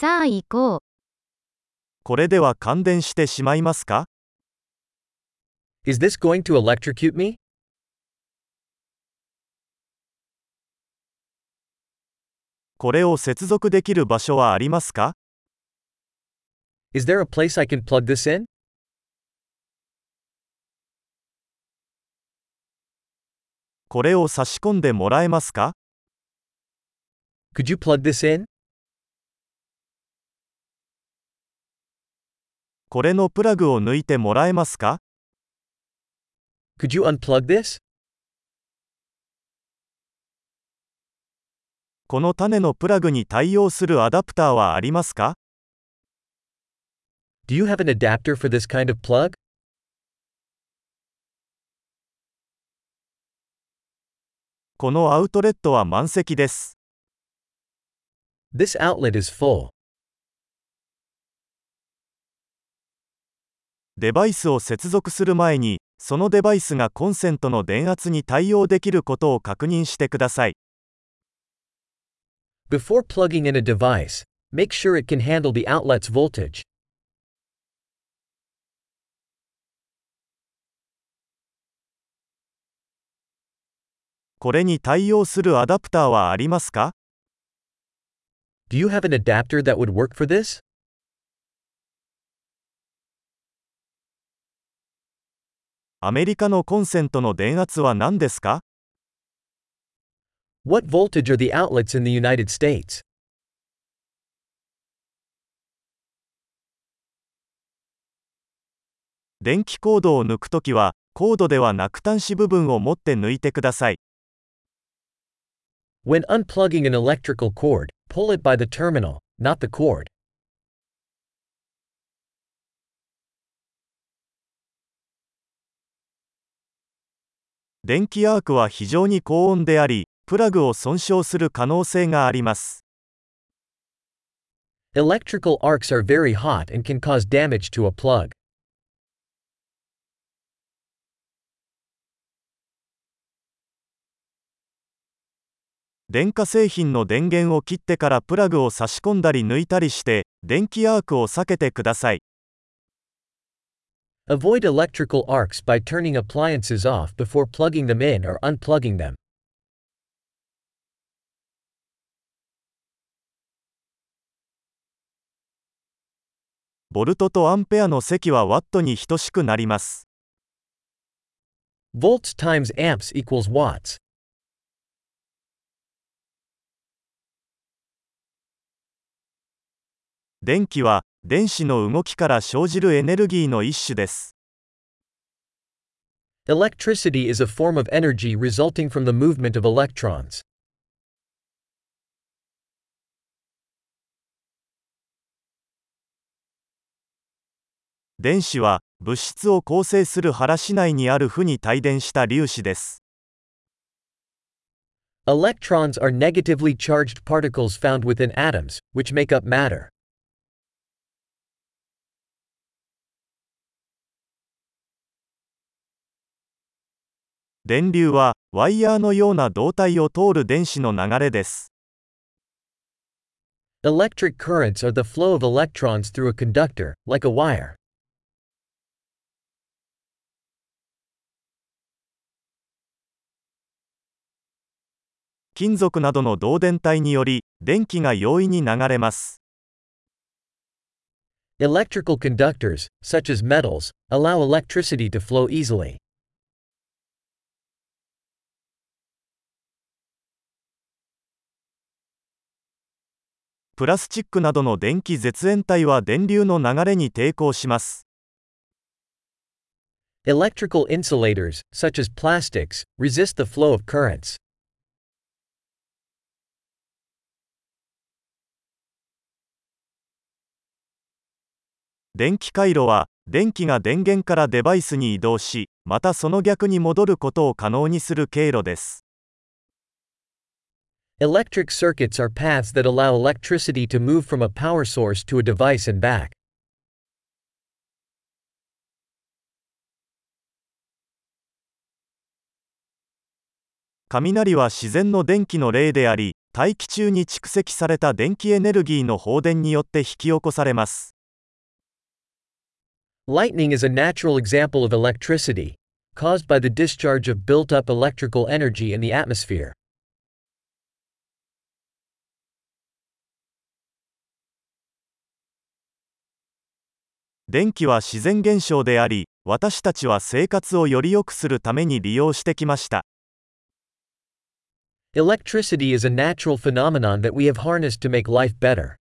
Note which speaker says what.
Speaker 1: さあ行こう。
Speaker 2: これでは感電してしまいますか
Speaker 3: Is this going to electrocute me?
Speaker 2: これを接続できる場所はありますか
Speaker 3: Is there a place I can plug this in?
Speaker 2: これを差し込んでもらえますか
Speaker 3: Could you plug this in?
Speaker 2: これのプラグを抜いてもらえますか
Speaker 3: Could you unplug this?
Speaker 2: この種のプラグに対応するアダプターはありますか
Speaker 3: Do you have an adapter for this kind of plug?
Speaker 2: このアウトレットは満席です。
Speaker 3: This outlet is full.
Speaker 2: デバイスを接続する前に、そのデバイスがコンセントの電圧に対応できることを確認してください。
Speaker 3: Before plugging in a device, make sure it can handle the outlet's voltage.
Speaker 2: これに対応するアダプターはありますか
Speaker 3: Do you have an adapter that would work for this?
Speaker 2: アメリカのコンセントの電圧は何ですか
Speaker 3: What voltage are the outlets in the United States?
Speaker 2: 電気コードを抜くときは、コードではなく端子部分を持って抜いてください。
Speaker 3: When unplugging an electrical cord, pull it by the terminal, not the cord.
Speaker 2: 電気アークは非常に高温であり、プラグを損傷する可能性があります。
Speaker 3: Electrical arcs are very hot and can cause damage to a plug.
Speaker 2: 電化製品の電源を切ってからプラグを差し込んだり抜いたりして、電気アークを避けてください。
Speaker 3: Avoid electrical arcs by turning appliances off before plugging them in or unplugging them.
Speaker 2: ボルトとアンペアの積はワットに等しくなります。
Speaker 3: Volts times amps equals watts.
Speaker 2: 電気は、電子の動きから生じるエネルギーの一種です。
Speaker 3: Electricity is a form of energy resulting from the movement of electrons.
Speaker 2: 電子は、物質を構成する原子内にある負に帯電した粒子です。
Speaker 3: Electrons are negatively charged particles found within atoms, which make up matter.
Speaker 2: 電流は、ワイヤーのような導体を通る電子の流れです。
Speaker 3: Electric currents are the flow of electrons through a conductor, like a wire.
Speaker 2: 金属などの導電体により、電気が容易に流れます。
Speaker 3: Electrical conductors, such as metals, allow electricity to flow easily.
Speaker 2: プラスチックなどの電気絶縁体は電流の流れに抵抗します。
Speaker 3: Electrical insulators, such as plastics, resist the flow of currents.
Speaker 2: 電気回路は、電気が電源からデバイスに移動し、またその逆に戻ることを可能にする経路です。
Speaker 3: Electric circuits are paths that allow electricity to move from a power source to a device and back.
Speaker 2: 雷は自然の電気の例であり、 大気中に蓄積された電気エネルギーの放電によって引き起こされます
Speaker 3: Lightning is a natural example of electricity, caused by the discharge of built up electrical energy in the atmosphere.
Speaker 2: 電気は自然現象であり私たちは生活をより良くするために利用してきました
Speaker 3: Electricity is a natural phenomenon that we have harnessed to make life better.